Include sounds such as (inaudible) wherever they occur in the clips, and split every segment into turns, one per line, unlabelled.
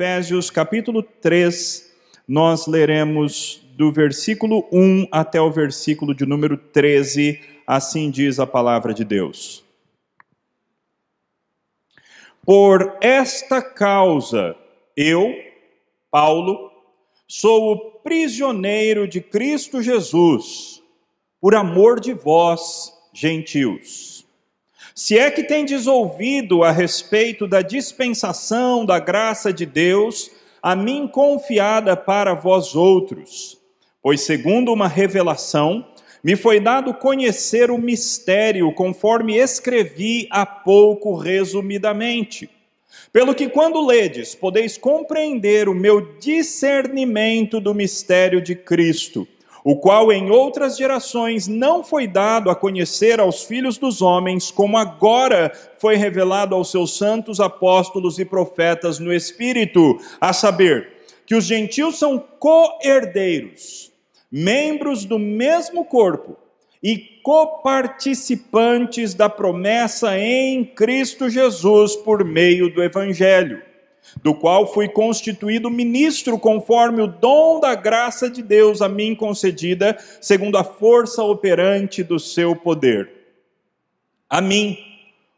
Efésios, capítulo 3, nós leremos do versículo 1 até o versículo de número 13, assim diz a palavra de Deus. Por esta causa, eu, Paulo, sou o prisioneiro de Cristo Jesus, por amor de vós, gentios. Se é que tendes ouvido a respeito da dispensação da graça de Deus, a mim confiada para vós outros, pois segundo uma revelação, me foi dado conhecer o mistério, conforme escrevi há pouco resumidamente. Pelo que, quando ledes, podeis compreender o meu discernimento do mistério de Cristo, o qual em outras gerações não foi dado a conhecer aos filhos dos homens, como agora foi revelado aos seus santos apóstolos e profetas no Espírito, a saber, que os gentios são co-herdeiros membros do mesmo corpo e coparticipantes da promessa em Cristo Jesus por meio do Evangelho, do qual fui constituído ministro conforme o dom da graça de Deus a mim concedida, segundo a força operante do seu poder. A mim,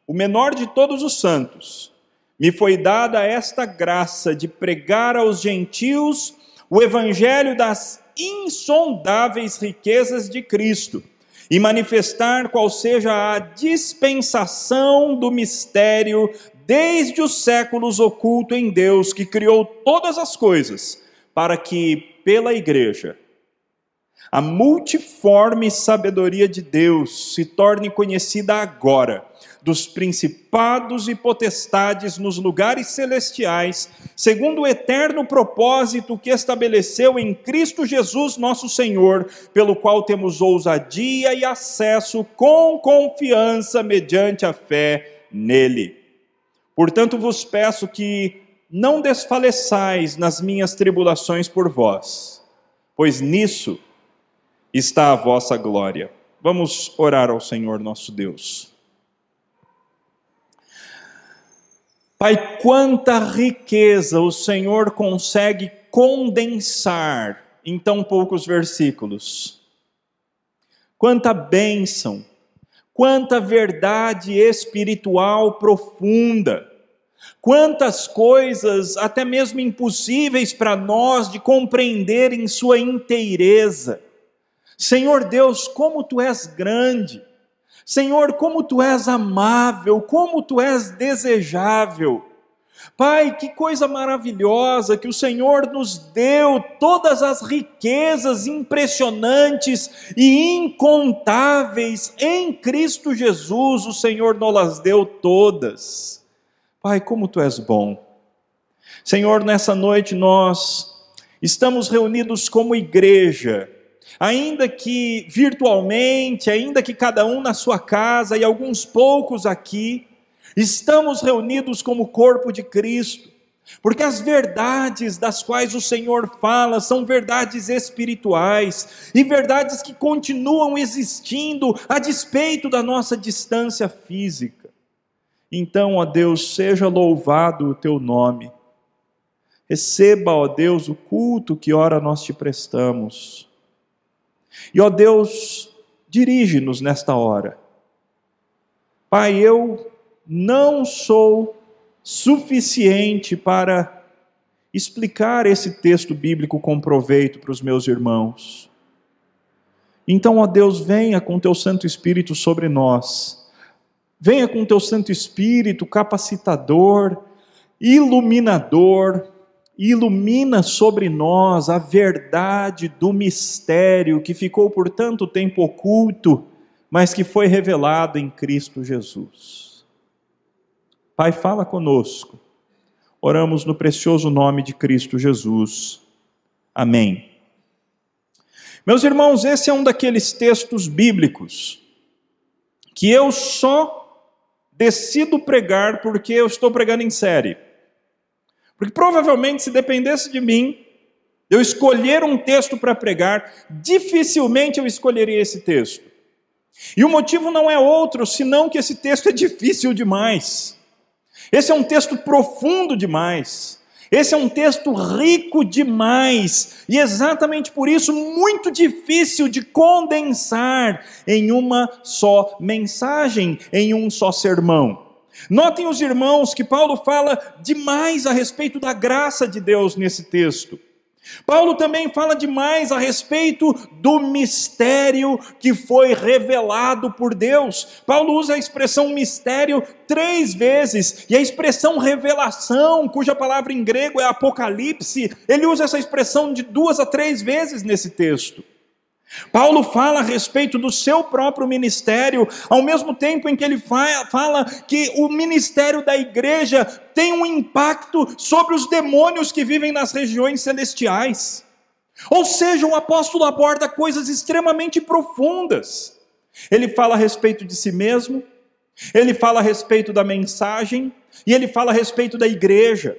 o menor de todos os santos, me foi dada esta graça de pregar aos gentios o evangelho das insondáveis riquezas de Cristo e manifestar qual seja a dispensação do mistério desde os séculos oculto em Deus, que criou todas as coisas, para que, pela Igreja, a multiforme sabedoria de Deus se torne conhecida agora dos principados e potestades nos lugares celestiais, segundo o eterno propósito que estabeleceu em Cristo Jesus, nosso Senhor, pelo qual temos ousadia e acesso com confiança mediante a fé nele. Portanto, vos peço que não desfaleçais nas minhas tribulações por vós, pois nisso está a vossa glória. Vamos orar ao Senhor nosso Deus. Pai, quanta riqueza o Senhor consegue condensar em tão poucos versículos. Quanta bênção, quanta verdade espiritual profunda, quantas coisas, até mesmo impossíveis para nós de compreender em sua inteireza. Senhor Deus, como tu és grande Senhor, como tu és amável, como tu és desejável. Pai, que coisa maravilhosa que o Senhor nos deu, todas as riquezas impressionantes e incontáveis em Cristo Jesus, o Senhor nos las deu todas. Pai, como tu és bom. Senhor, nessa noite nós estamos reunidos como igreja ainda que virtualmente, ainda que cada um na sua casa e alguns poucos aqui, estamos reunidos como corpo de Cristo, porque as verdades das quais o Senhor fala são verdades espirituais e verdades que continuam existindo a despeito da nossa distância física. Então, ó Deus, seja louvado o teu nome. Receba, ó Deus, o culto que ora nós te prestamos. E ó Deus, dirige-nos nesta hora. Pai, eu não sou suficiente para explicar esse texto bíblico com proveito para os meus irmãos. Então, ó Deus, venha com teu Santo Espírito sobre nós. Venha com teu Santo Espírito capacitador, iluminador, ilumina sobre nós a verdade do mistério que ficou por tanto tempo oculto, mas que foi revelado em Cristo Jesus. Pai, fala conosco. Oramos no precioso nome de Cristo Jesus. Amém. Meus irmãos, esse é um daqueles textos bíblicos que eu só decido pregar porque eu estou pregando em série. Porque provavelmente, se dependesse de mim, eu escolher um texto para pregar, dificilmente eu escolheria esse texto. E o motivo não é outro, senão que esse texto é (laughs) difícil demais. Esse é um texto profundo demais. Esse é um texto rico demais e exatamente por isso muito difícil de condensar em uma só mensagem, em um só sermão. Notem os irmãos que Paulo fala demais a respeito da graça de Deus nesse texto. Paulo também fala demais a respeito do mistério que foi revelado por Deus. Paulo usa a expressão mistério três vezes, e a expressão revelação, cuja palavra em grego é apocalipse, ele usa essa expressão de duas a três vezes nesse texto. Paulo fala a respeito do seu próprio ministério, ao mesmo tempo em que ele fala que o ministério da igreja tem um impacto sobre os demônios que vivem nas regiões celestiais. Ou seja, o apóstolo aborda coisas extremamente profundas. Ele fala a respeito de si mesmo, ele fala a respeito da mensagem e ele fala a respeito da igreja.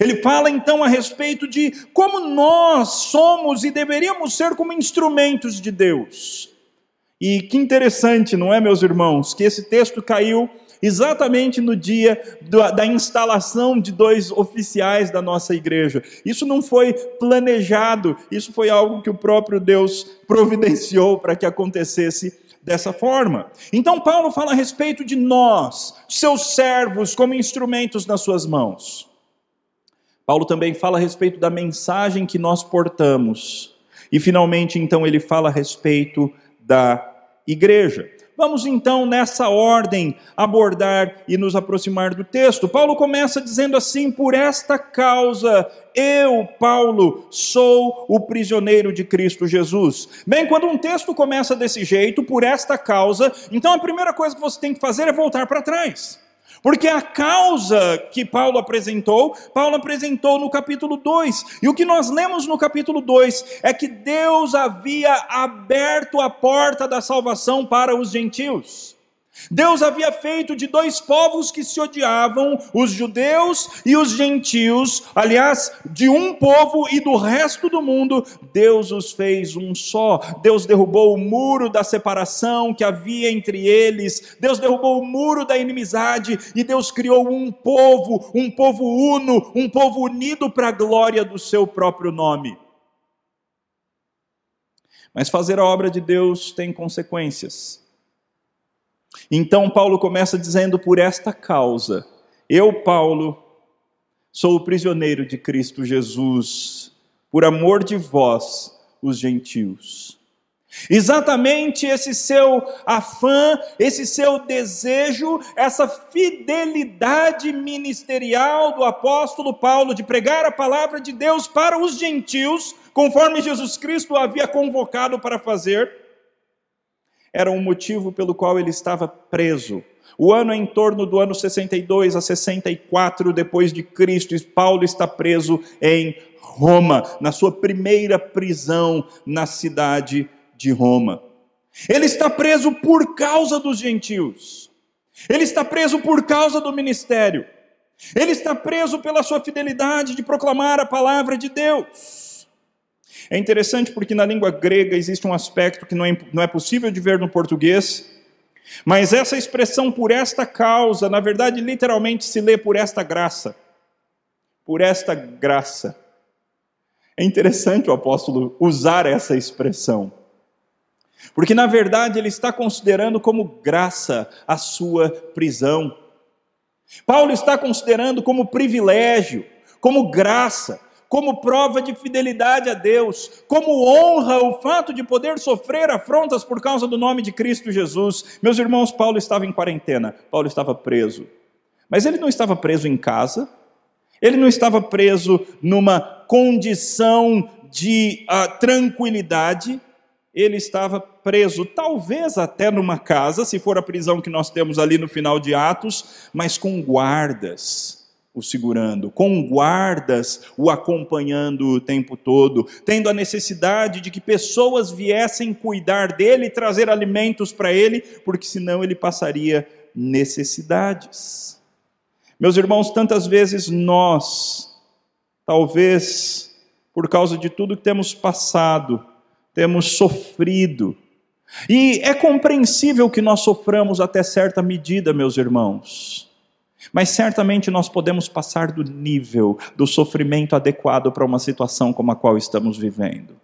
Ele fala então a respeito de como nós somos e deveríamos ser como instrumentos de Deus. E que interessante, não é, meus irmãos, que esse texto caiu exatamente no dia da instalação de dois oficiais da nossa igreja. Isso não foi planejado, isso foi algo que o próprio Deus (laughs) providenciou para que acontecesse dessa forma. Então, Paulo fala a respeito de nós, seus servos, como instrumentos nas suas mãos. Paulo também fala a respeito da mensagem que nós portamos. E finalmente, então, ele fala a respeito da igreja. Vamos então, nessa ordem, abordar e nos aproximar do texto. Paulo começa dizendo assim: Por esta causa, eu, Paulo, sou o prisioneiro de Cristo Jesus. Bem, quando um texto começa desse jeito, por esta causa, então a primeira coisa que você tem que fazer é voltar para trás. Porque a causa que Paulo apresentou, Paulo apresentou no capítulo 2. E o que nós lemos no capítulo 2 é que Deus havia aberto a porta da salvação para os gentios. Deus havia feito de dois povos que se odiavam, os judeus e os gentios, aliás, de um povo e do resto do mundo, Deus os fez um só. Deus derrubou o muro da separação que havia entre eles, Deus derrubou o muro da inimizade e Deus criou um povo, um povo uno, um povo unido para a glória do seu próprio nome. Mas fazer a obra de Deus tem consequências. Então Paulo começa dizendo: por esta causa, eu, Paulo, sou o prisioneiro de Cristo Jesus, por amor de vós, os gentios. Exatamente esse seu afã, esse seu desejo, essa fidelidade ministerial do apóstolo Paulo de pregar a palavra de Deus para os gentios, conforme Jesus Cristo havia convocado para fazer, era um motivo pelo qual ele estava preso. O ano é em torno do ano 62 a 64 depois de Cristo, e Paulo está preso em Roma, na sua primeira prisão na cidade de Roma. Ele está preso por causa dos gentios. Ele está preso por causa do ministério. Ele está preso pela sua fidelidade de proclamar a palavra de Deus. É interessante porque na língua grega existe um aspecto que não é, não é possível de ver no português, mas essa expressão por esta causa, na verdade, literalmente se lê por esta graça. Por esta graça. É interessante o apóstolo usar essa expressão. Porque, na verdade, ele está considerando como graça a sua prisão. Paulo está considerando como privilégio, como graça, como prova de fidelidade a Deus, como honra o fato de poder sofrer afrontas por causa do nome de Cristo Jesus. Meus irmãos, Paulo estava em quarentena, Paulo estava preso. Mas ele não estava preso em casa, ele não estava preso numa condição de uh, tranquilidade, ele estava preso, talvez até numa casa, se for a prisão que nós temos ali no final de Atos, mas com guardas o segurando, com guardas o acompanhando o tempo todo, tendo a necessidade de que pessoas viessem cuidar dele trazer alimentos para ele, porque senão ele passaria necessidades. Meus irmãos, tantas vezes nós, talvez por causa de tudo que temos passado, temos sofrido, e é compreensível que nós soframos até certa medida, meus irmãos. Mas certamente nós podemos passar do nível do sofrimento adequado para uma situação como a qual estamos vivendo.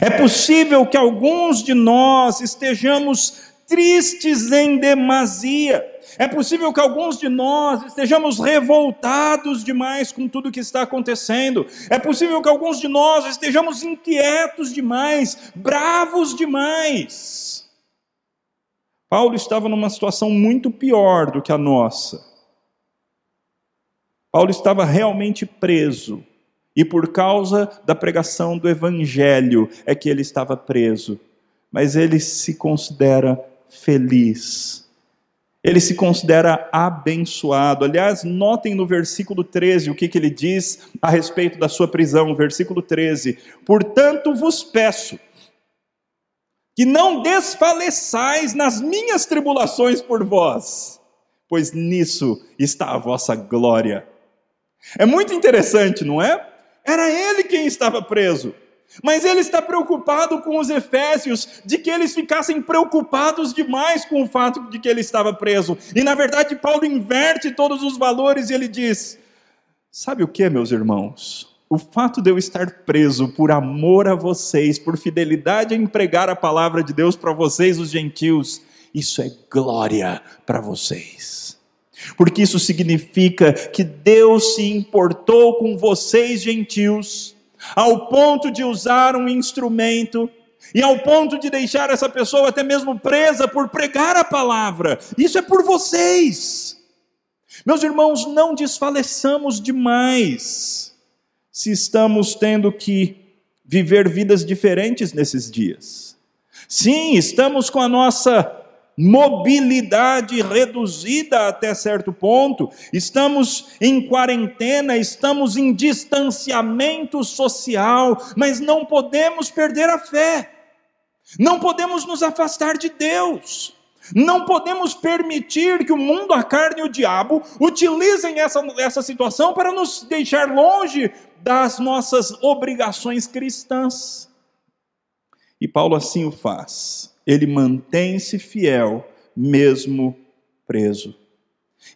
É possível que alguns de nós estejamos tristes em demasia. É possível que alguns de nós estejamos revoltados demais com tudo que está acontecendo. É possível que alguns de nós estejamos inquietos demais, bravos demais. Paulo estava numa situação muito pior do que a nossa. Paulo estava realmente preso. E por causa da pregação do evangelho é que ele estava preso. Mas ele se considera feliz. Ele se considera abençoado. Aliás, notem no versículo 13 o que, que ele diz a respeito da sua prisão. Versículo 13: Portanto vos peço que não desfaleçais nas minhas tribulações por vós, pois nisso está a vossa glória. É muito interessante, não é? Era ele quem estava preso. Mas ele está preocupado com os efésios, de que eles ficassem preocupados demais com o fato de que ele estava preso. E na verdade, Paulo inverte todos os valores e ele diz: Sabe o que, meus irmãos? O fato de eu estar preso por amor a vocês, por fidelidade a empregar a palavra de Deus para vocês, os gentios, isso é glória para vocês. Porque isso significa que Deus se importou com vocês, gentios ao ponto de usar um instrumento e ao ponto de deixar essa pessoa até mesmo presa por pregar a palavra. Isso é por vocês. Meus irmãos, não desfaleçamos demais se estamos tendo que viver vidas diferentes nesses dias. Sim, estamos com a nossa mobilidade reduzida até certo ponto, estamos em quarentena, estamos em distanciamento social, mas não podemos perder a fé, não podemos nos afastar de Deus. Não podemos permitir que o mundo, a carne e o diabo utilizem essa, essa situação para nos deixar longe das nossas obrigações cristãs. E Paulo assim o faz ele mantém-se fiel, mesmo preso.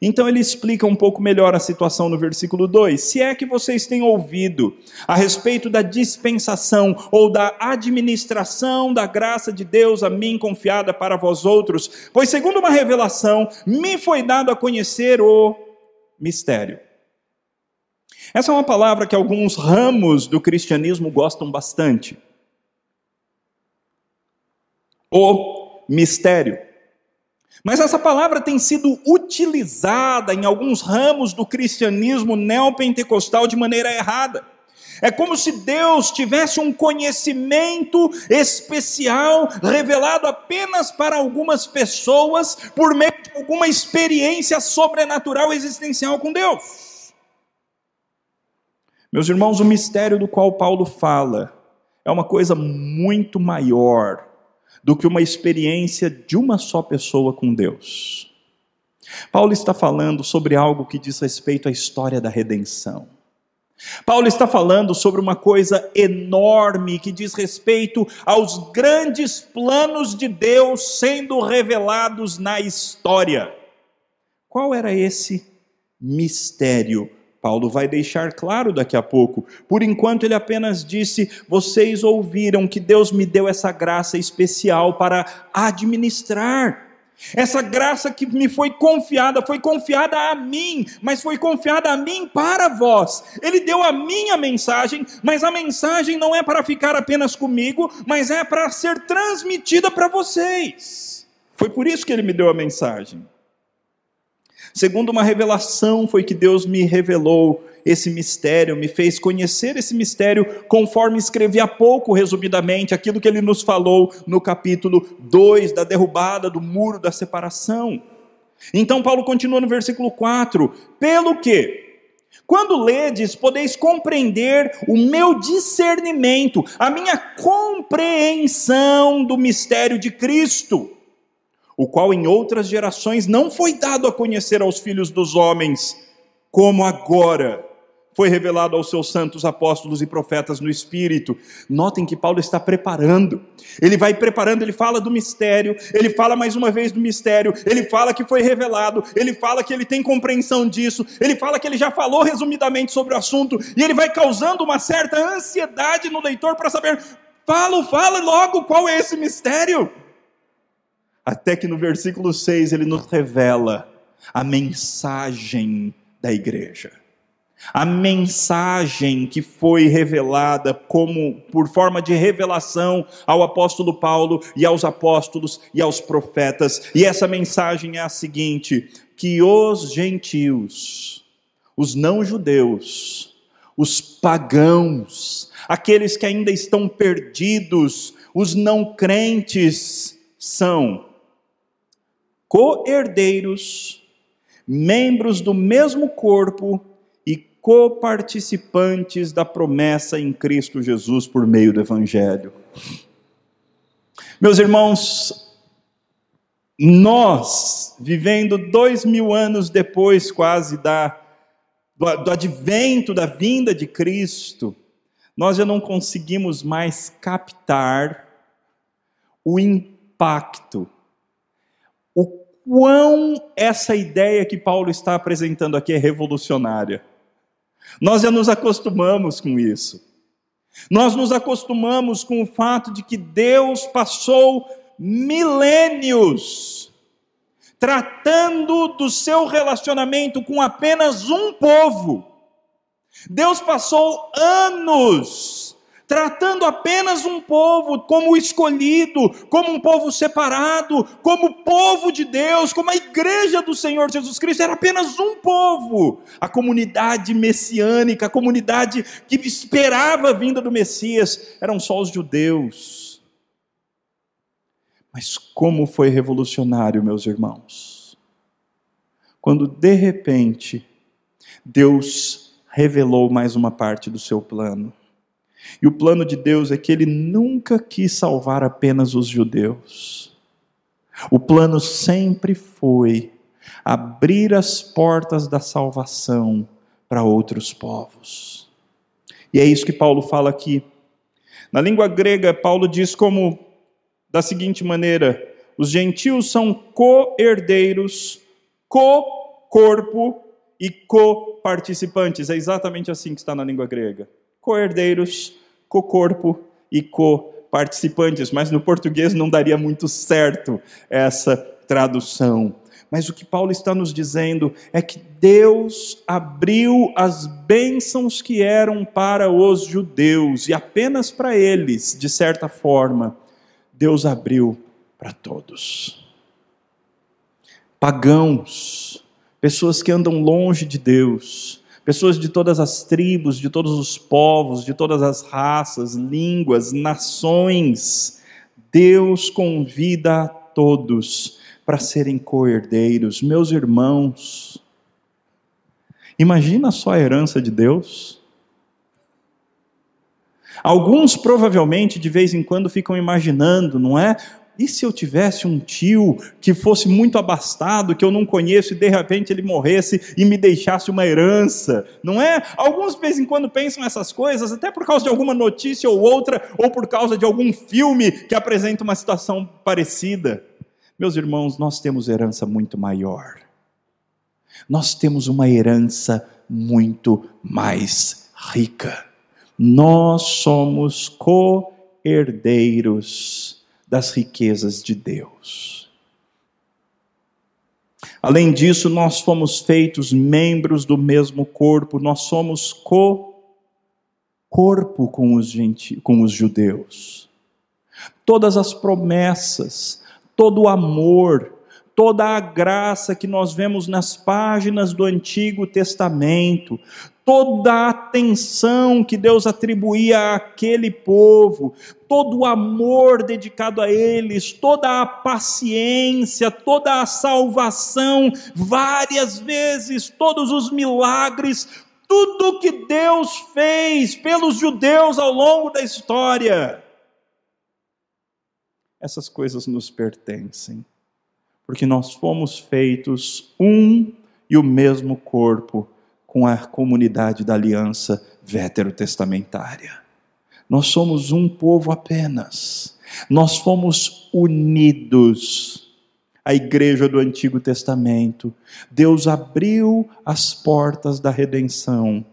Então ele explica um pouco melhor a situação no versículo 2. Se é que vocês têm ouvido a respeito da dispensação ou da administração da graça de Deus a mim confiada para vós outros, pois segundo uma revelação me foi dado a conhecer o mistério. Essa é uma palavra que alguns ramos do cristianismo gostam bastante o mistério. Mas essa palavra tem sido utilizada em alguns ramos do cristianismo neopentecostal de maneira errada. É como se Deus tivesse um conhecimento especial revelado apenas para algumas pessoas por meio de alguma experiência sobrenatural existencial com Deus. Meus irmãos, o mistério do qual Paulo fala é uma coisa muito maior do que uma experiência de uma só pessoa com Deus. Paulo está falando sobre algo que diz respeito à história da redenção. Paulo está falando sobre uma coisa enorme que diz respeito aos grandes planos de Deus sendo revelados na história. Qual era esse mistério Paulo vai deixar claro daqui a pouco. Por enquanto, ele apenas disse: Vocês ouviram que Deus me deu essa graça especial para administrar. Essa graça que me foi confiada, foi confiada a mim, mas foi confiada a mim para vós. Ele deu a minha mensagem, mas a mensagem não é para ficar apenas comigo, mas é para ser transmitida para vocês. Foi por isso que ele me deu a mensagem. Segundo uma revelação, foi que Deus me revelou esse mistério, me fez conhecer esse mistério, conforme escrevi há pouco, resumidamente, aquilo que ele nos falou no capítulo 2 da derrubada do muro da separação. Então, Paulo continua no versículo 4: Pelo que? Quando ledes, podeis compreender o meu discernimento, a minha compreensão do mistério de Cristo o qual em outras gerações não foi dado a conhecer aos filhos dos homens, como agora foi revelado aos seus santos apóstolos e profetas no Espírito. Notem que Paulo está preparando. Ele vai preparando, ele fala do mistério, ele fala mais uma vez do mistério, ele fala que foi revelado, ele fala que ele tem compreensão disso, ele fala que ele já falou resumidamente sobre o assunto, e ele vai causando uma certa ansiedade no leitor para saber: fala, fala logo qual é esse mistério. Até que no versículo 6 ele nos revela a mensagem da igreja. A mensagem que foi revelada como por forma de revelação ao apóstolo Paulo e aos apóstolos e aos profetas. E essa mensagem é a seguinte: que os gentios, os não judeus, os pagãos, aqueles que ainda estão perdidos, os não crentes, são co-herdeiros, membros do mesmo corpo e coparticipantes da promessa em Cristo Jesus por meio do Evangelho. Meus irmãos, nós, vivendo dois mil anos depois quase da, do, do advento da vinda de Cristo, nós já não conseguimos mais captar o impacto quão essa ideia que Paulo está apresentando aqui é revolucionária. Nós já nos acostumamos com isso. Nós nos acostumamos com o fato de que Deus passou milênios tratando do seu relacionamento com apenas um povo. Deus passou anos tratando apenas um povo como escolhido, como um povo separado, como povo de Deus, como a igreja do Senhor Jesus Cristo, era apenas um povo. A comunidade messiânica, a comunidade que esperava a vinda do Messias, eram só os judeus. Mas como foi revolucionário, meus irmãos, quando de repente Deus revelou mais uma parte do seu plano. E o plano de Deus é que ele nunca quis salvar apenas os judeus. O plano sempre foi abrir as portas da salvação para outros povos. E é isso que Paulo fala aqui. Na língua grega, Paulo diz como da seguinte maneira: os gentios são co-herdeiros, co-corpo e co-participantes. É exatamente assim que está na língua grega co-herdeiros, co-corpo e co-participantes. Mas no português não daria muito certo essa tradução. Mas o que Paulo está nos dizendo é que Deus abriu as bênçãos que eram para os judeus, e apenas para eles, de certa forma, Deus abriu para todos. Pagãos, pessoas que andam longe de Deus, pessoas de todas as tribos, de todos os povos, de todas as raças, línguas, nações. Deus convida a todos para serem co-herdeiros, meus irmãos. Imagina só a herança de Deus. Alguns provavelmente de vez em quando ficam imaginando, não é? E se eu tivesse um tio que fosse muito abastado, que eu não conheço, e de repente ele morresse e me deixasse uma herança? Não é? Alguns de vez em quando pensam essas coisas, até por causa de alguma notícia ou outra, ou por causa de algum filme que apresenta uma situação parecida. Meus irmãos, nós temos herança muito maior. Nós temos uma herança muito mais rica. Nós somos co-herdeiros das riquezas de Deus. Além disso, nós fomos feitos membros do mesmo corpo, nós somos co-corpo com os, com os judeus. Todas as promessas, todo o amor, toda a graça que nós vemos nas páginas do Antigo Testamento, toda a atenção que Deus atribuía àquele povo, todo o amor dedicado a eles, toda a paciência, toda a salvação, várias vezes, todos os milagres, tudo que Deus fez pelos judeus ao longo da história. Essas coisas nos pertencem, porque nós fomos feitos um e o mesmo corpo com a comunidade da aliança veterotestamentária. Nós somos um povo apenas. Nós fomos unidos à igreja do Antigo Testamento. Deus abriu as portas da redenção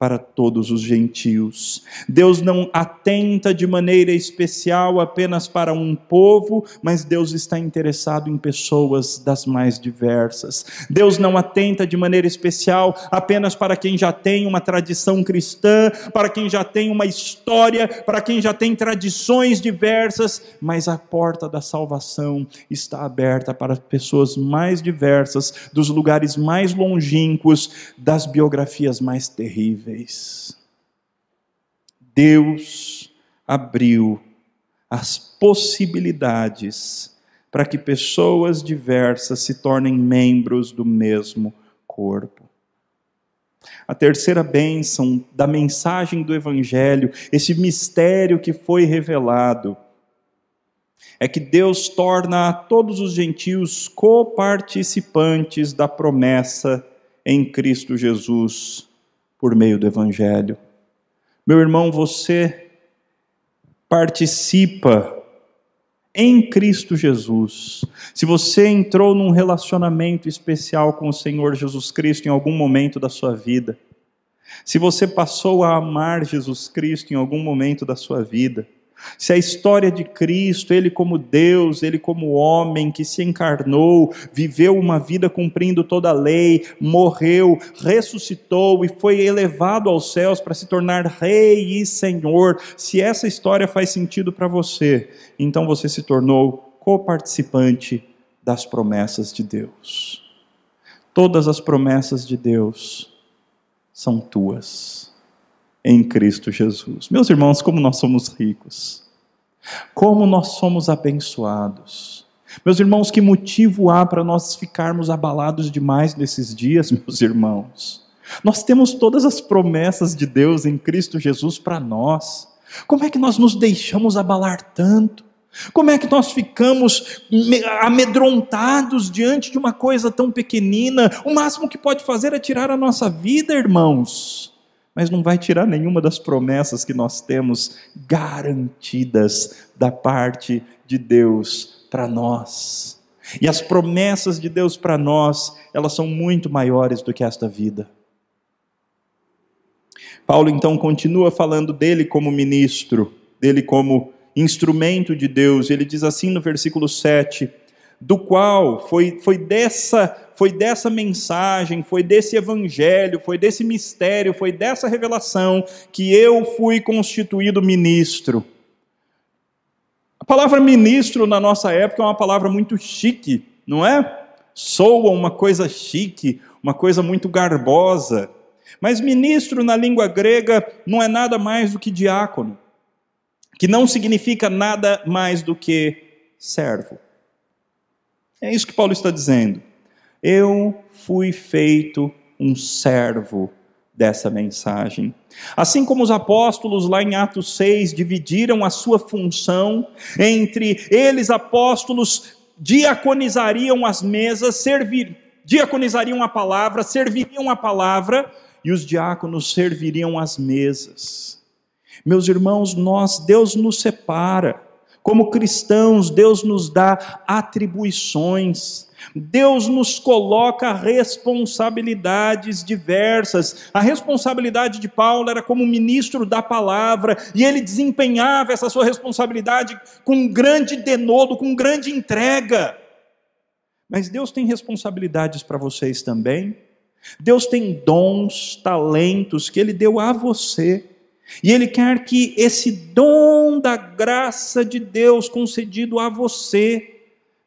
para todos os gentios. Deus não atenta de maneira especial apenas para um povo, mas Deus está interessado em pessoas das mais diversas. Deus não atenta de maneira especial apenas para quem já tem uma tradição cristã, para quem já tem uma história, para quem já tem tradições diversas, mas a porta da salvação está aberta para pessoas mais diversas, dos lugares mais longínquos, das biografias mais terríveis vez. Deus abriu as possibilidades para que pessoas diversas se tornem membros do mesmo corpo. A terceira bênção da mensagem do Evangelho, esse mistério que foi revelado, é que Deus torna a todos os gentios coparticipantes da promessa em Cristo Jesus por meio do Evangelho. Meu irmão, você participa em Cristo Jesus. Se você entrou num relacionamento especial com o Senhor Jesus Cristo em algum momento da sua vida, se você passou a amar Jesus Cristo em algum momento da sua vida, se a história de Cristo, ele como Deus, ele como homem que se encarnou, viveu uma vida cumprindo toda a lei, morreu, ressuscitou e foi elevado aos céus para se tornar rei e senhor, se essa história faz sentido para você, então você se tornou coparticipante das promessas de Deus. Todas as promessas de Deus são tuas em Cristo Jesus. Meus irmãos, como nós somos ricos, como nós somos abençoados. Meus irmãos, que motivo há para nós ficarmos abalados demais nesses dias, (laughs) meus irmãos? Nós temos todas as promessas de Deus em Cristo Jesus para nós. Como é que nós nos deixamos abalar tanto? Como é que nós ficamos amedrontados diante de uma coisa tão pequenina? O máximo que pode fazer é tirar a nossa vida, irmãos mas não vai tirar nenhuma das promessas que nós temos garantidas da parte de Deus para nós. E as promessas de Deus para nós, elas são muito maiores do que esta vida. Paulo então continua falando dele como ministro, dele como instrumento de Deus. Ele diz assim no versículo 7: do qual foi, foi, dessa, foi dessa mensagem, foi desse evangelho, foi desse mistério, foi dessa revelação que eu fui constituído ministro. A palavra ministro na nossa época é uma palavra muito chique, não é? Soa uma coisa chique, uma coisa muito garbosa. Mas ministro na língua grega não é nada mais do que diácono, que não significa nada mais do que servo. É isso que Paulo está dizendo. Eu fui feito um servo dessa mensagem. Assim como os apóstolos lá em Atos 6 dividiram a sua função entre eles apóstolos diaconizariam as mesas, servir, diaconizariam a palavra, serviriam a palavra e os diáconos serviriam as mesas. Meus irmãos, nós Deus nos separa como cristãos, Deus nos dá atribuições, Deus nos coloca responsabilidades diversas. A responsabilidade de Paulo era como ministro da palavra, e ele desempenhava essa sua responsabilidade com grande denodo, com grande entrega. Mas Deus tem responsabilidades para vocês também. Deus tem dons, talentos que Ele deu a você. E Ele quer que esse dom da graça de Deus concedido a você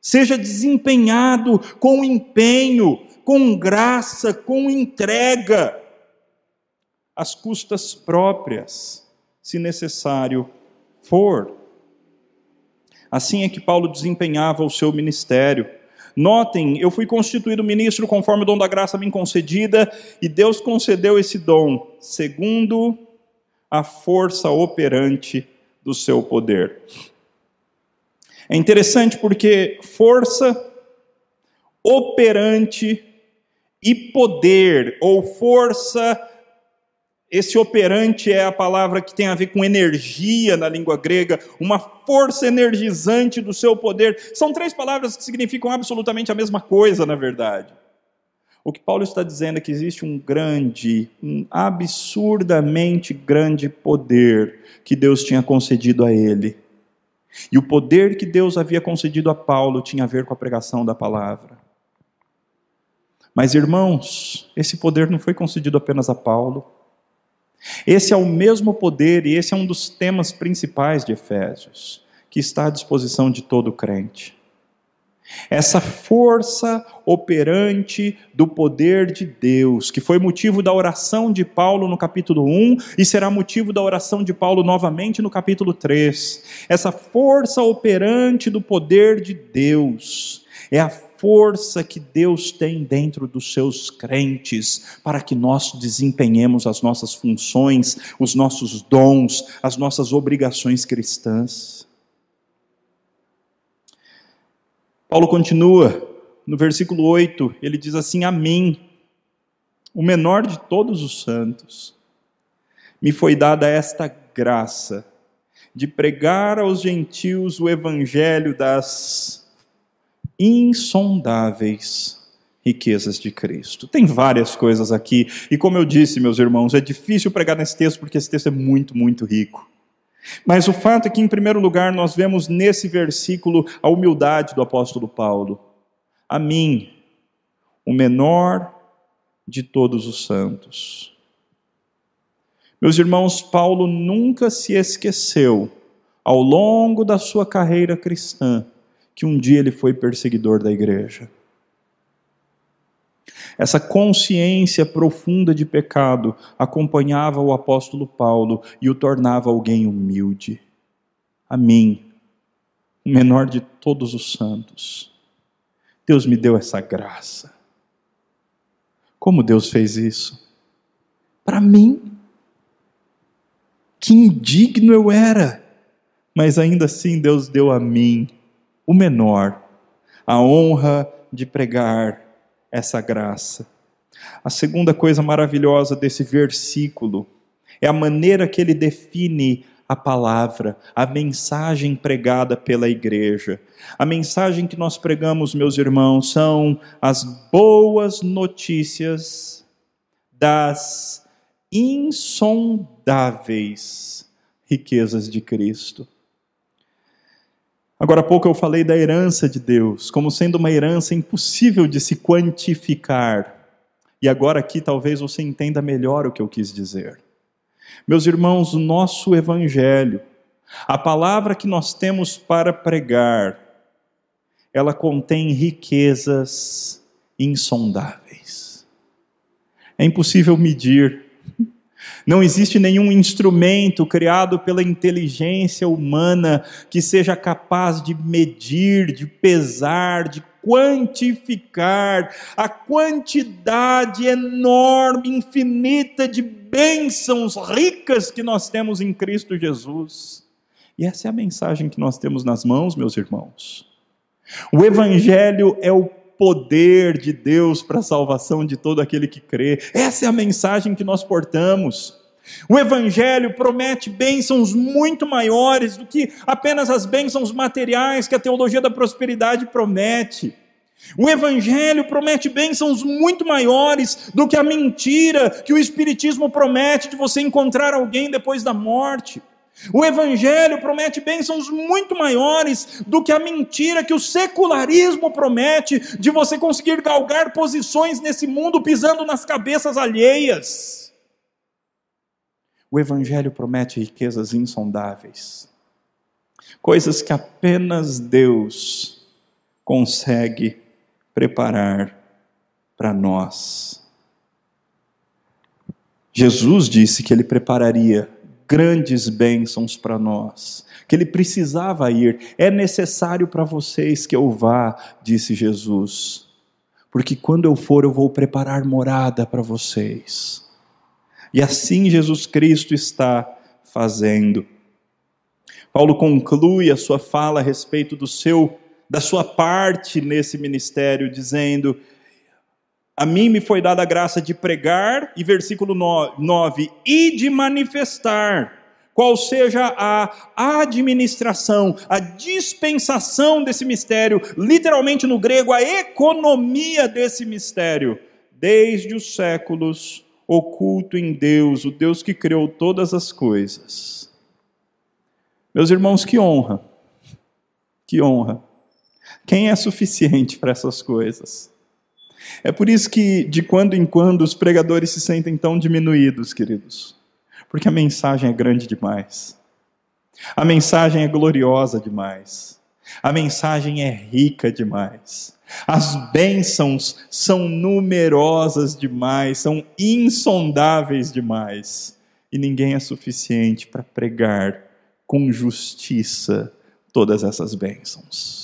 seja desempenhado com empenho, com graça, com entrega, às custas próprias, se necessário for. Assim é que Paulo desempenhava o seu ministério. Notem, eu fui constituído ministro conforme o dom da graça me concedida, e Deus concedeu esse dom, segundo a força operante do seu poder. É interessante porque força operante e poder ou força. Esse operante é a palavra que tem a ver com energia na língua grega, uma força energizante do seu poder. São três palavras que significam absolutamente a mesma coisa, na verdade. O que Paulo está dizendo é que existe um grande, um absurdamente grande poder que Deus tinha concedido a ele. E o poder que Deus havia concedido a Paulo tinha a ver com a pregação da palavra. Mas, irmãos, esse poder não foi concedido apenas a Paulo. Esse é o mesmo poder e esse é um dos temas principais de Efésios, que está à disposição de todo crente. Essa força operante do poder de Deus, que foi motivo da oração de Paulo no capítulo 1 e será motivo da oração de Paulo novamente no capítulo 3. Essa força operante do poder de Deus é a força que Deus tem dentro dos seus crentes para que nós desempenhemos as nossas funções, os nossos dons, as nossas obrigações cristãs. Paulo continua no versículo 8, ele diz assim: A mim, o menor de todos os santos, me foi dada esta graça de pregar aos gentios o evangelho das insondáveis riquezas de Cristo. Tem várias coisas aqui, e como eu disse, meus irmãos, é difícil pregar nesse texto porque esse texto é muito, muito rico. Mas o fato é que, em primeiro lugar, nós vemos nesse versículo a humildade do apóstolo Paulo. A mim, o menor de todos os santos. Meus irmãos, Paulo nunca se esqueceu, ao longo da sua carreira cristã, que um dia ele foi perseguidor da igreja. Essa consciência profunda de pecado acompanhava o apóstolo Paulo e o tornava alguém humilde. A mim, o menor de todos os santos, Deus me deu essa graça. Como Deus fez isso? Para mim. Que indigno eu era, mas ainda assim Deus deu a mim, o menor, a honra de pregar essa graça. A segunda coisa maravilhosa desse versículo é a maneira que ele define a palavra, a mensagem pregada pela igreja. A mensagem que nós pregamos, meus irmãos, são as boas notícias das insondáveis riquezas de Cristo. Agora há pouco eu falei da herança de Deus, como sendo uma herança impossível de se quantificar. E agora aqui talvez você entenda melhor o que eu quis dizer. Meus irmãos, o nosso evangelho, a palavra que nós temos para pregar, ela contém riquezas insondáveis. É impossível medir, não existe nenhum instrumento criado pela inteligência humana que seja capaz de medir, de pesar, de quantificar a quantidade enorme, infinita de bênçãos ricas que nós temos em Cristo Jesus. E essa é a mensagem que nós temos nas mãos, meus irmãos. O Evangelho é o poder de Deus para a salvação de todo aquele que crê. Essa é a mensagem que nós portamos. O Evangelho promete bênçãos muito maiores do que apenas as bênçãos materiais que a teologia da prosperidade promete. O Evangelho promete bênçãos muito maiores do que a mentira que o Espiritismo promete de você encontrar alguém depois da morte. O Evangelho promete bênçãos muito maiores do que a mentira que o secularismo promete de você conseguir galgar posições nesse mundo pisando nas cabeças alheias. O Evangelho promete riquezas insondáveis, coisas que apenas Deus consegue preparar para nós. Jesus disse que ele prepararia grandes bênçãos para nós, que ele precisava ir. É necessário para vocês que eu vá, disse Jesus, porque quando eu for, eu vou preparar morada para vocês. E assim Jesus Cristo está fazendo. Paulo conclui a sua fala a respeito do seu da sua parte nesse ministério dizendo: A mim me foi dada a graça de pregar, e versículo 9, e de manifestar qual seja a administração, a dispensação desse mistério, literalmente no grego, a economia desse mistério, desde os séculos, oculto em Deus, o Deus que criou todas as coisas. Meus irmãos, que honra, que honra. Quem é suficiente para essas coisas? É por isso que, de quando em quando, os pregadores se sentem tão diminuídos, queridos. Porque a mensagem é grande demais. A mensagem é gloriosa demais. A mensagem é rica demais. As bênçãos são numerosas demais, são insondáveis demais. E ninguém é suficiente para pregar com justiça todas essas bênçãos.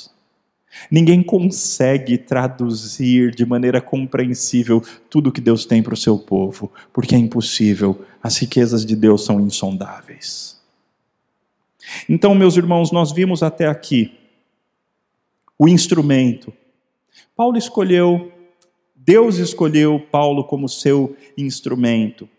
Ninguém consegue traduzir de maneira compreensível tudo que Deus tem para o seu povo, porque é impossível. As riquezas de Deus são insondáveis. Então, meus irmãos, nós vimos até aqui o instrumento. Paulo escolheu, Deus escolheu Paulo como seu instrumento.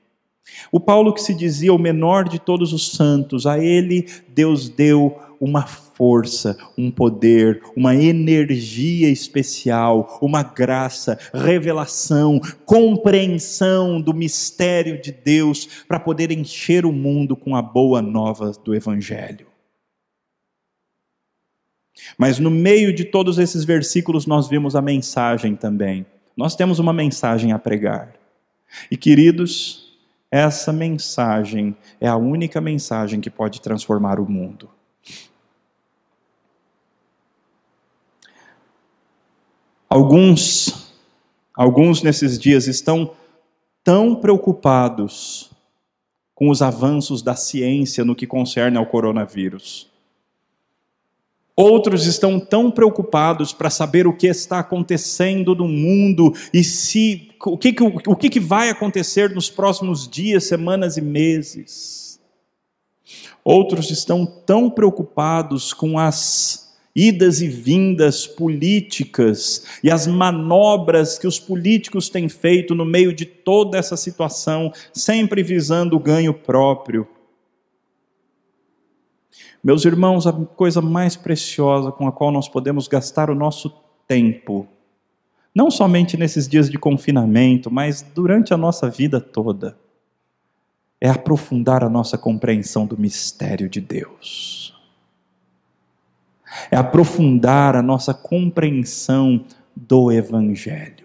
O Paulo que se dizia o menor de todos os santos, a ele Deus deu uma força, um poder, uma energia especial, uma graça, revelação, compreensão do mistério de Deus para poder encher o mundo com a boa nova do Evangelho. Mas no meio de todos esses versículos nós vimos a mensagem também. Nós temos uma mensagem a pregar. E queridos, essa mensagem é a única mensagem que pode transformar o mundo. Alguns, alguns nesses dias estão tão preocupados com os avanços da ciência no que concerne ao coronavírus. Outros estão tão preocupados para saber o que está acontecendo no mundo e se o que, o que vai acontecer nos próximos dias, semanas e meses. Outros estão tão preocupados com as idas e vindas políticas e as manobras que os políticos têm feito no meio de toda essa situação, sempre visando o ganho próprio. Meus irmãos, a coisa mais preciosa com a qual nós podemos gastar o nosso tempo, não somente nesses dias de confinamento, mas durante a nossa vida toda, é aprofundar a nossa compreensão do mistério de Deus é aprofundar a nossa compreensão do Evangelho.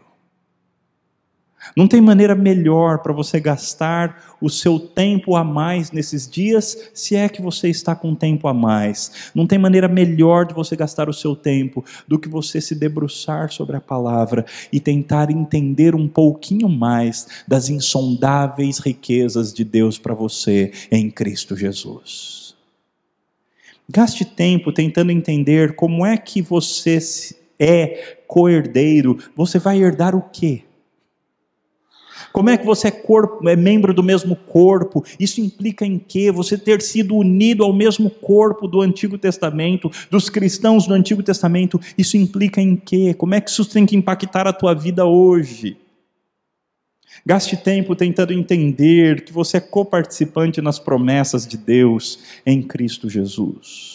Não tem maneira melhor para você gastar o seu tempo a mais nesses dias, se é que você está com tempo a mais. Não tem maneira melhor de você gastar o seu tempo do que você se debruçar sobre a palavra e tentar entender um pouquinho mais das insondáveis riquezas de Deus para você em Cristo Jesus. Gaste tempo tentando entender como é que você é coerdeiro. Você vai herdar o quê? Como é que você é, corpo, é membro do mesmo corpo? Isso implica em quê? Você ter sido unido ao mesmo corpo do Antigo Testamento, dos cristãos do Antigo Testamento, isso implica em quê? Como é que isso tem que impactar a tua vida hoje? Gaste tempo tentando entender que você é coparticipante nas promessas de Deus em Cristo Jesus.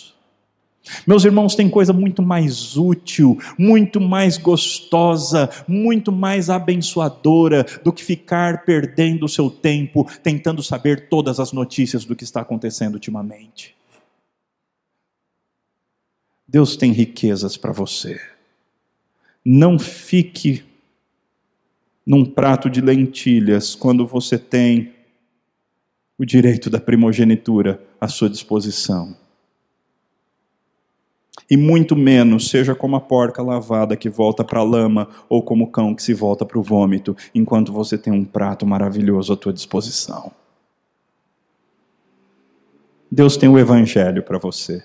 Meus irmãos, tem coisa muito mais útil, muito mais gostosa, muito mais abençoadora do que ficar perdendo o seu tempo tentando saber todas as notícias do que está acontecendo ultimamente. Deus tem riquezas para você. Não fique num prato de lentilhas quando você tem o direito da primogenitura à sua disposição. E muito menos seja como a porca lavada que volta para a lama ou como o cão que se volta para o vômito, enquanto você tem um prato maravilhoso à tua disposição. Deus tem o evangelho para você.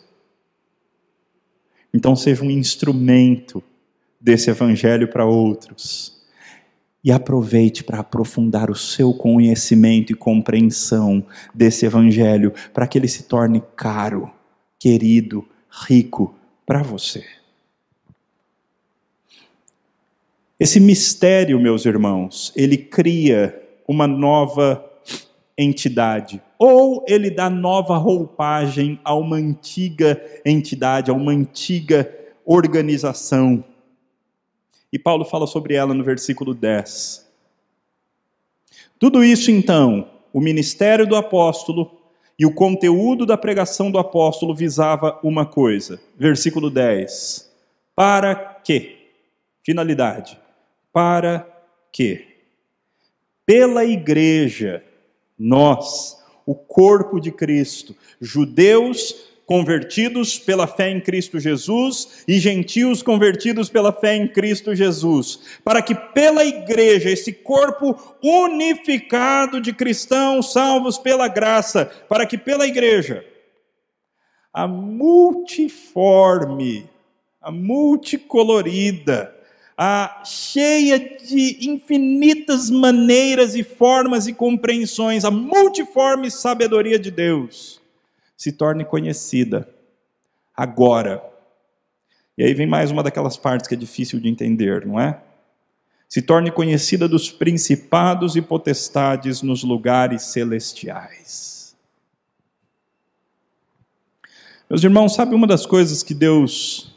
Então seja um instrumento desse evangelho para outros e aproveite para aprofundar o seu conhecimento e compreensão desse Evangelho, para que ele se torne caro, querido, rico para você. Esse mistério, meus irmãos, ele cria uma nova entidade, ou ele dá nova roupagem a uma antiga entidade, a uma antiga organização. E Paulo fala sobre ela no versículo 10. Tudo isso, então, o ministério do apóstolo e o conteúdo da pregação do apóstolo visava uma coisa. Versículo 10. Para quê? Finalidade. Para quê? Pela igreja, nós, o corpo de Cristo, judeus convertidos pela fé em Cristo Jesus e gentios convertidos pela fé em Cristo Jesus, para que pela igreja, esse corpo unificado de cristãos salvos pela graça, para que pela igreja a multiforme, a multicolorida, a cheia de infinitas maneiras e formas e compreensões, a multiforme sabedoria de Deus se torne conhecida agora. E aí vem mais uma daquelas partes que é difícil de entender, não é? Se torne conhecida dos principados e potestades nos lugares celestiais. Meus irmãos, sabe uma das coisas que Deus.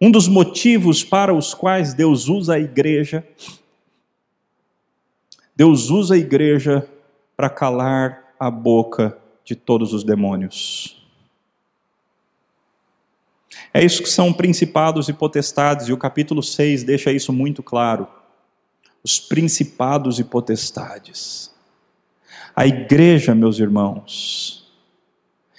Um dos motivos para os quais Deus usa a igreja. Deus usa a igreja para calar a boca de todos os demônios. É isso que são principados e potestades, e o capítulo 6 deixa isso muito claro. Os principados e potestades. A igreja, meus irmãos,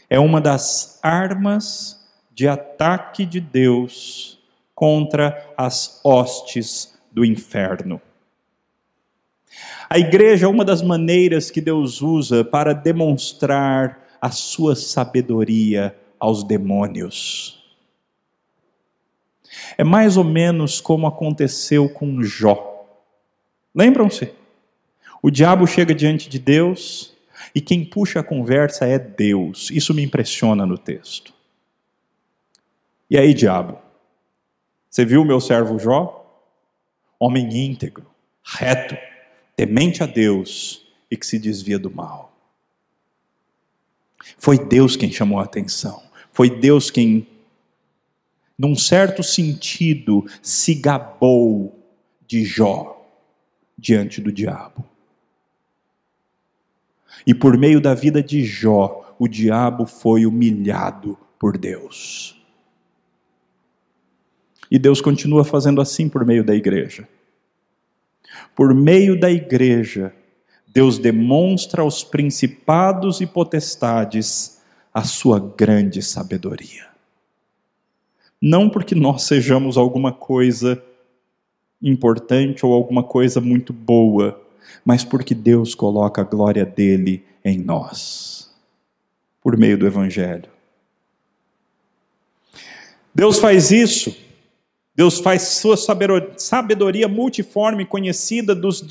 é uma das armas de ataque de Deus contra as hostes do inferno. A igreja é uma das maneiras que Deus usa para demonstrar a sua sabedoria aos demônios. É mais ou menos como aconteceu com Jó. Lembram-se? O diabo chega diante de Deus e quem puxa a conversa é Deus. Isso me impressiona no texto. E aí, diabo? Você viu o meu servo Jó? Homem íntegro, reto, temente a Deus e que se desvia do mal. Foi Deus quem chamou a atenção. Foi Deus quem, num certo sentido, se gabou de Jó diante do diabo. E por meio da vida de Jó, o diabo foi humilhado por Deus. E Deus continua fazendo assim por meio da igreja. Por meio da igreja, Deus demonstra aos principados e potestades a sua grande sabedoria. Não porque nós sejamos alguma coisa importante ou alguma coisa muito boa, mas porque Deus coloca a glória dele em nós, por meio do Evangelho. Deus faz isso Deus faz sua sabedoria multiforme conhecida dos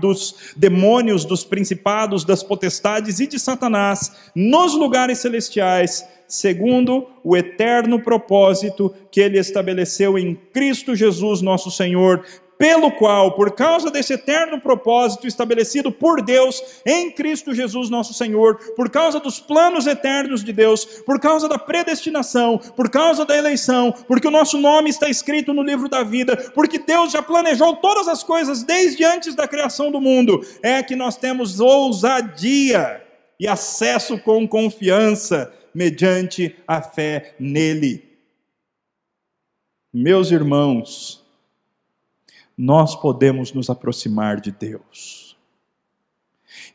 dos demônios, dos principados, das potestades e de Satanás nos lugares celestiais, segundo o eterno propósito que ele estabeleceu em Cristo Jesus, nosso Senhor, pelo qual, por causa desse eterno propósito estabelecido por Deus em Cristo Jesus nosso Senhor, por causa dos planos eternos de Deus, por causa da predestinação, por causa da eleição, porque o nosso nome está escrito no livro da vida, porque Deus já planejou todas as coisas desde antes da criação do mundo, é que nós temos ousadia e acesso com confiança mediante a fé nele. Meus irmãos, nós podemos nos aproximar de Deus.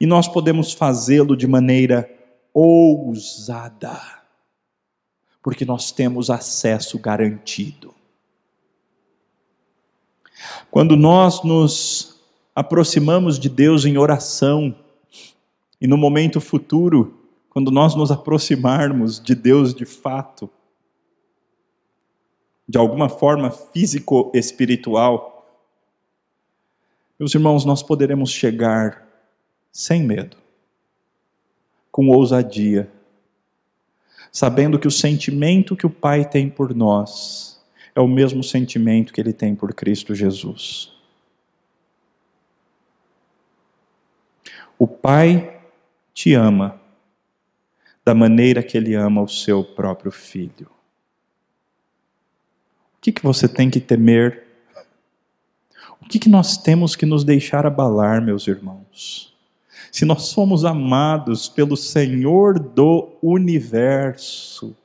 E nós podemos fazê-lo de maneira ousada, porque nós temos acesso garantido. Quando nós nos aproximamos de Deus em oração, e no momento futuro, quando nós nos aproximarmos de Deus de fato, de alguma forma físico-espiritual, meus irmãos, nós poderemos chegar sem medo, com ousadia, sabendo que o sentimento que o Pai tem por nós é o mesmo sentimento que ele tem por Cristo Jesus. O Pai te ama da maneira que ele ama o seu próprio filho. O que, que você tem que temer? O que, que nós temos que nos deixar abalar, meus irmãos? Se nós somos amados pelo Senhor do universo,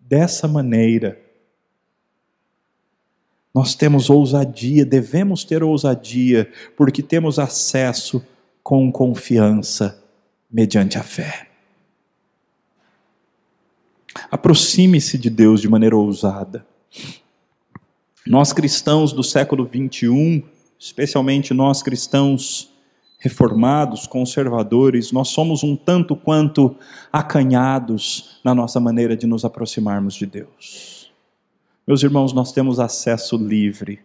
dessa maneira, nós temos ousadia, devemos ter ousadia, porque temos acesso com confiança mediante a fé. Aproxime-se de Deus de maneira ousada. Nós cristãos do século 21, especialmente nós cristãos reformados, conservadores, nós somos um tanto quanto acanhados na nossa maneira de nos aproximarmos de Deus. Meus irmãos, nós temos acesso livre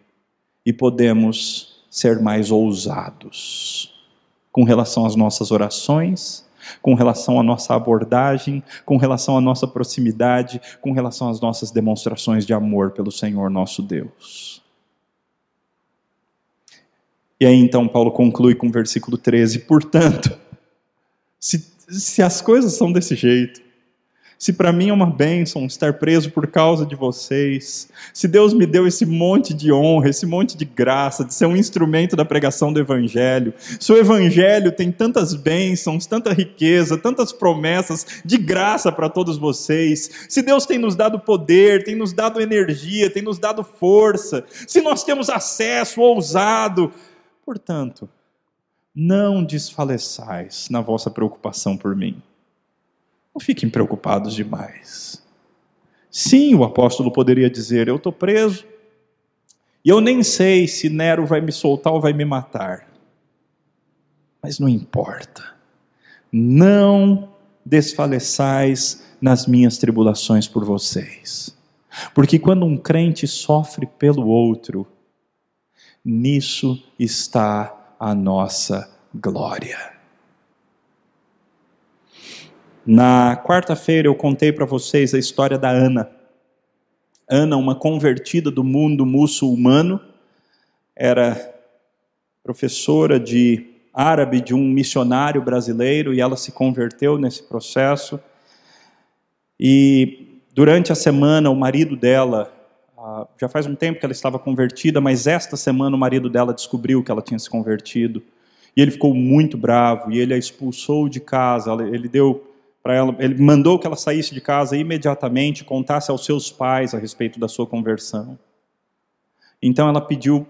e podemos ser mais ousados com relação às nossas orações, com relação à nossa abordagem, com relação à nossa proximidade, com relação às nossas demonstrações de amor pelo Senhor nosso Deus. E aí então Paulo conclui com o versículo 13: portanto, se, se as coisas são desse jeito, se para mim é uma bênção estar preso por causa de vocês, se Deus me deu esse monte de honra, esse monte de graça, de ser um instrumento da pregação do Evangelho, se o Evangelho tem tantas bênçãos, tanta riqueza, tantas promessas de graça para todos vocês, se Deus tem nos dado poder, tem nos dado energia, tem nos dado força, se nós temos acesso ousado, portanto, não desfaleçais na vossa preocupação por mim não fiquem preocupados demais. Sim, o apóstolo poderia dizer: Eu estou preso e eu nem sei se Nero vai me soltar ou vai me matar. Mas não importa. Não desfaleçais nas minhas tribulações por vocês. Porque quando um crente sofre pelo outro, nisso está a nossa glória. Na quarta-feira eu contei para vocês a história da Ana. Ana, uma convertida do mundo muçulmano, era professora de árabe de um missionário brasileiro e ela se converteu nesse processo. E durante a semana, o marido dela, ah, já faz um tempo que ela estava convertida, mas esta semana o marido dela descobriu que ela tinha se convertido. E ele ficou muito bravo e ele a expulsou de casa. Ele deu para ela, ele mandou que ela saísse de casa imediatamente, contasse aos seus pais a respeito da sua conversão. Então ela pediu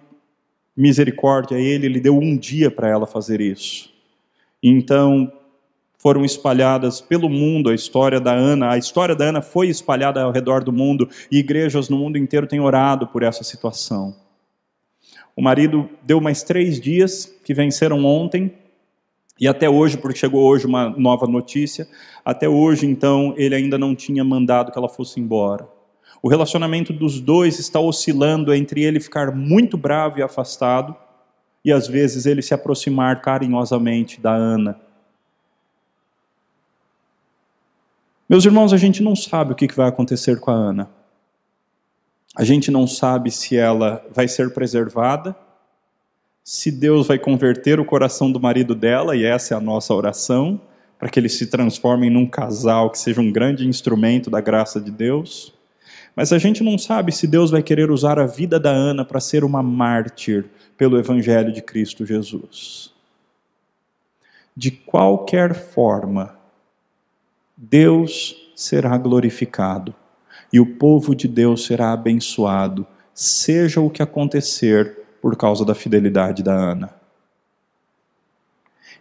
misericórdia a ele, ele deu um dia para ela fazer isso. Então foram espalhadas pelo mundo a história da Ana. A história da Ana foi espalhada ao redor do mundo e igrejas no mundo inteiro têm orado por essa situação. O marido deu mais três dias, que venceram ontem, e até hoje, porque chegou hoje uma nova notícia, até hoje, então, ele ainda não tinha mandado que ela fosse embora. O relacionamento dos dois está oscilando entre ele ficar muito bravo e afastado, e às vezes ele se aproximar carinhosamente da Ana. Meus irmãos, a gente não sabe o que vai acontecer com a Ana. A gente não sabe se ela vai ser preservada se Deus vai converter o coração do marido dela, e essa é a nossa oração, para que eles se transformem num casal que seja um grande instrumento da graça de Deus. Mas a gente não sabe se Deus vai querer usar a vida da Ana para ser uma mártir pelo Evangelho de Cristo Jesus. De qualquer forma, Deus será glorificado e o povo de Deus será abençoado, seja o que acontecer por causa da fidelidade da Ana.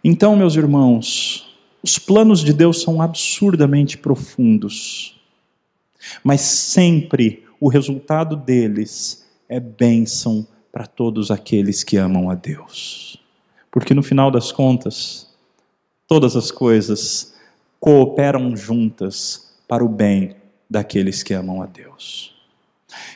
Então, meus irmãos, os planos de Deus são absurdamente profundos, mas sempre o resultado deles é bênção para todos aqueles que amam a Deus. Porque no final das contas, todas as coisas cooperam juntas para o bem daqueles que amam a Deus.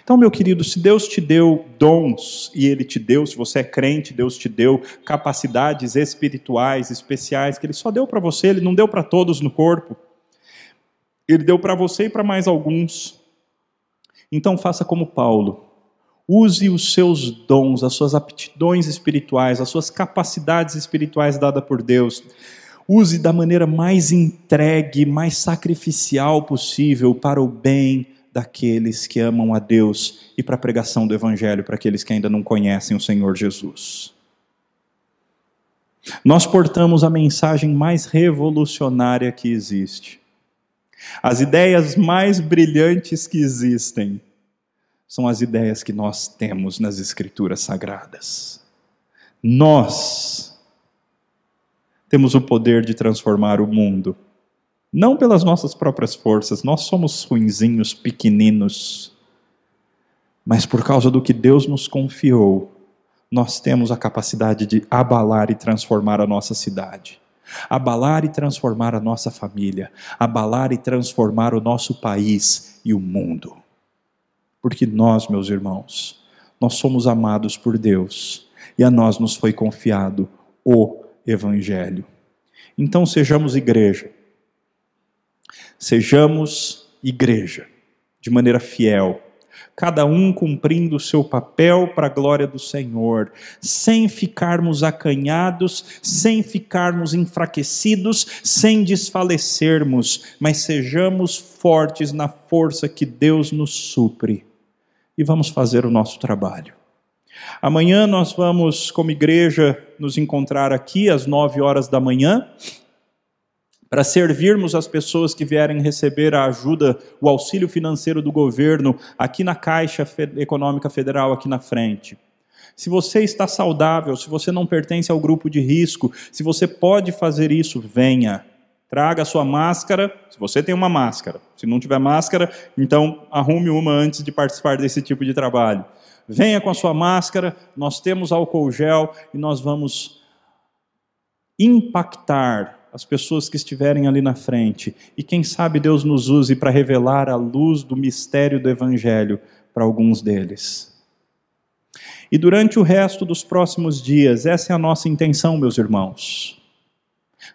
Então, meu querido, se Deus te deu dons, e Ele te deu, se você é crente, Deus te deu capacidades espirituais especiais, que Ele só deu para você, Ele não deu para todos no corpo. Ele deu para você e para mais alguns. Então faça como Paulo. Use os seus dons, as suas aptidões espirituais, as suas capacidades espirituais dadas por Deus. Use da maneira mais entregue, mais sacrificial possível para o bem daqueles que amam a Deus e para a pregação do Evangelho para aqueles que ainda não conhecem o Senhor Jesus. Nós portamos a mensagem mais revolucionária que existe. As ideias mais brilhantes que existem são as ideias que nós temos nas Escrituras Sagradas. Nós temos o poder de transformar o mundo não pelas nossas próprias forças, nós somos ruinzinhos, pequeninos. Mas por causa do que Deus nos confiou, nós temos a capacidade de abalar e transformar a nossa cidade, abalar e transformar a nossa família, abalar e transformar o nosso país e o mundo. Porque nós, meus irmãos, nós somos amados por Deus e a nós nos foi confiado o Evangelho. Então sejamos igreja Sejamos igreja, de maneira fiel, cada um cumprindo o seu papel para a glória do Senhor, sem ficarmos acanhados, sem ficarmos enfraquecidos, sem desfalecermos, mas sejamos fortes na força que Deus nos supre e vamos fazer o nosso trabalho. Amanhã nós vamos, como igreja, nos encontrar aqui às nove horas da manhã para servirmos as pessoas que vierem receber a ajuda, o auxílio financeiro do governo aqui na Caixa Econômica Federal, aqui na frente. Se você está saudável, se você não pertence ao grupo de risco, se você pode fazer isso, venha. Traga a sua máscara, se você tem uma máscara. Se não tiver máscara, então arrume uma antes de participar desse tipo de trabalho. Venha com a sua máscara, nós temos álcool gel e nós vamos impactar as pessoas que estiverem ali na frente. E quem sabe Deus nos use para revelar a luz do mistério do Evangelho para alguns deles. E durante o resto dos próximos dias, essa é a nossa intenção, meus irmãos.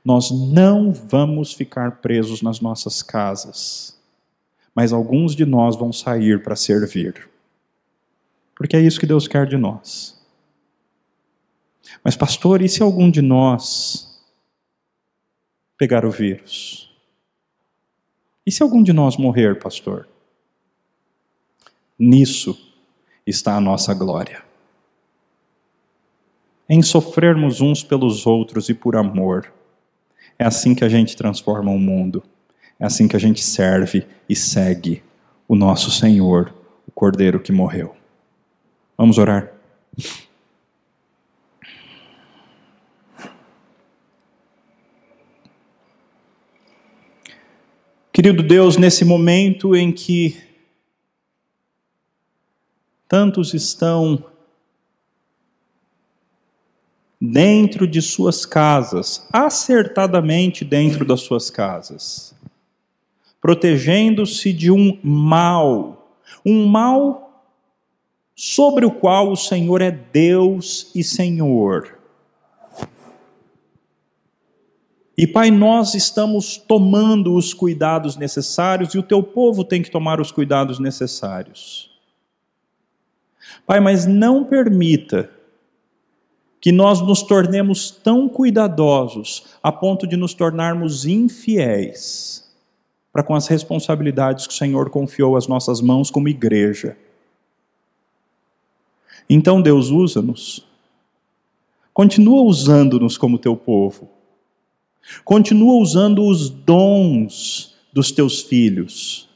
Nós não vamos ficar presos nas nossas casas, mas alguns de nós vão sair para servir. Porque é isso que Deus quer de nós. Mas, pastor, e se algum de nós pegar o vírus? E se algum de nós morrer, pastor? Nisso está a nossa glória. Em sofrermos uns pelos outros e por amor. É assim que a gente transforma o mundo. É assim que a gente serve e segue o nosso Senhor, o Cordeiro que morreu. Vamos orar. Querido Deus, nesse momento em que tantos estão dentro de suas casas, acertadamente dentro das suas casas, protegendo-se de um mal, um mal sobre o qual o Senhor é Deus e Senhor. E Pai, nós estamos tomando os cuidados necessários e o teu povo tem que tomar os cuidados necessários. Pai, mas não permita que nós nos tornemos tão cuidadosos a ponto de nos tornarmos infiéis para com as responsabilidades que o Senhor confiou às nossas mãos como igreja. Então, Deus, usa-nos. Continua usando-nos como teu povo Continua usando os dons dos teus filhos.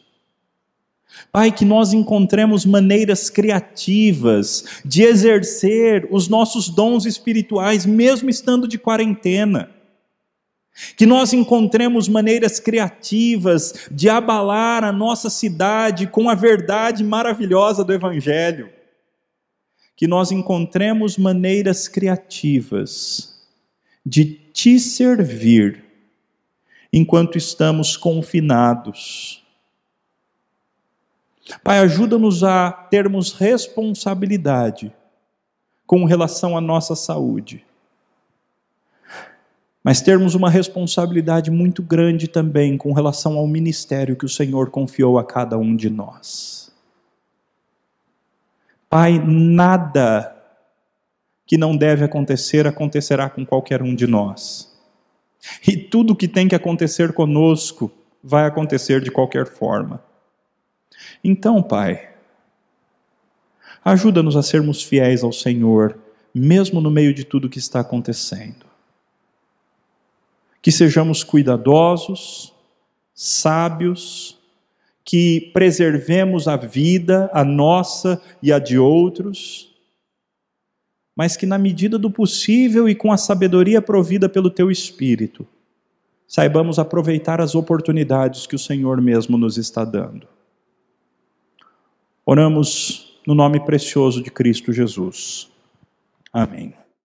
Pai, que nós encontremos maneiras criativas de exercer os nossos dons espirituais, mesmo estando de quarentena. Que nós encontremos maneiras criativas de abalar a nossa cidade com a verdade maravilhosa do Evangelho. Que nós encontremos maneiras criativas de te servir enquanto estamos confinados. Pai, ajuda-nos a termos responsabilidade com relação à nossa saúde, mas termos uma responsabilidade muito grande também com relação ao ministério que o Senhor confiou a cada um de nós. Pai, nada que não deve acontecer acontecerá com qualquer um de nós. E tudo que tem que acontecer conosco vai acontecer de qualquer forma. Então, Pai, ajuda-nos a sermos fiéis ao Senhor, mesmo no meio de tudo que está acontecendo. Que sejamos cuidadosos, sábios, que preservemos a vida, a nossa e a de outros, mas que, na medida do possível e com a sabedoria provida pelo Teu Espírito, saibamos aproveitar as oportunidades que o Senhor mesmo nos está dando. Oramos no nome precioso de Cristo Jesus. Amém.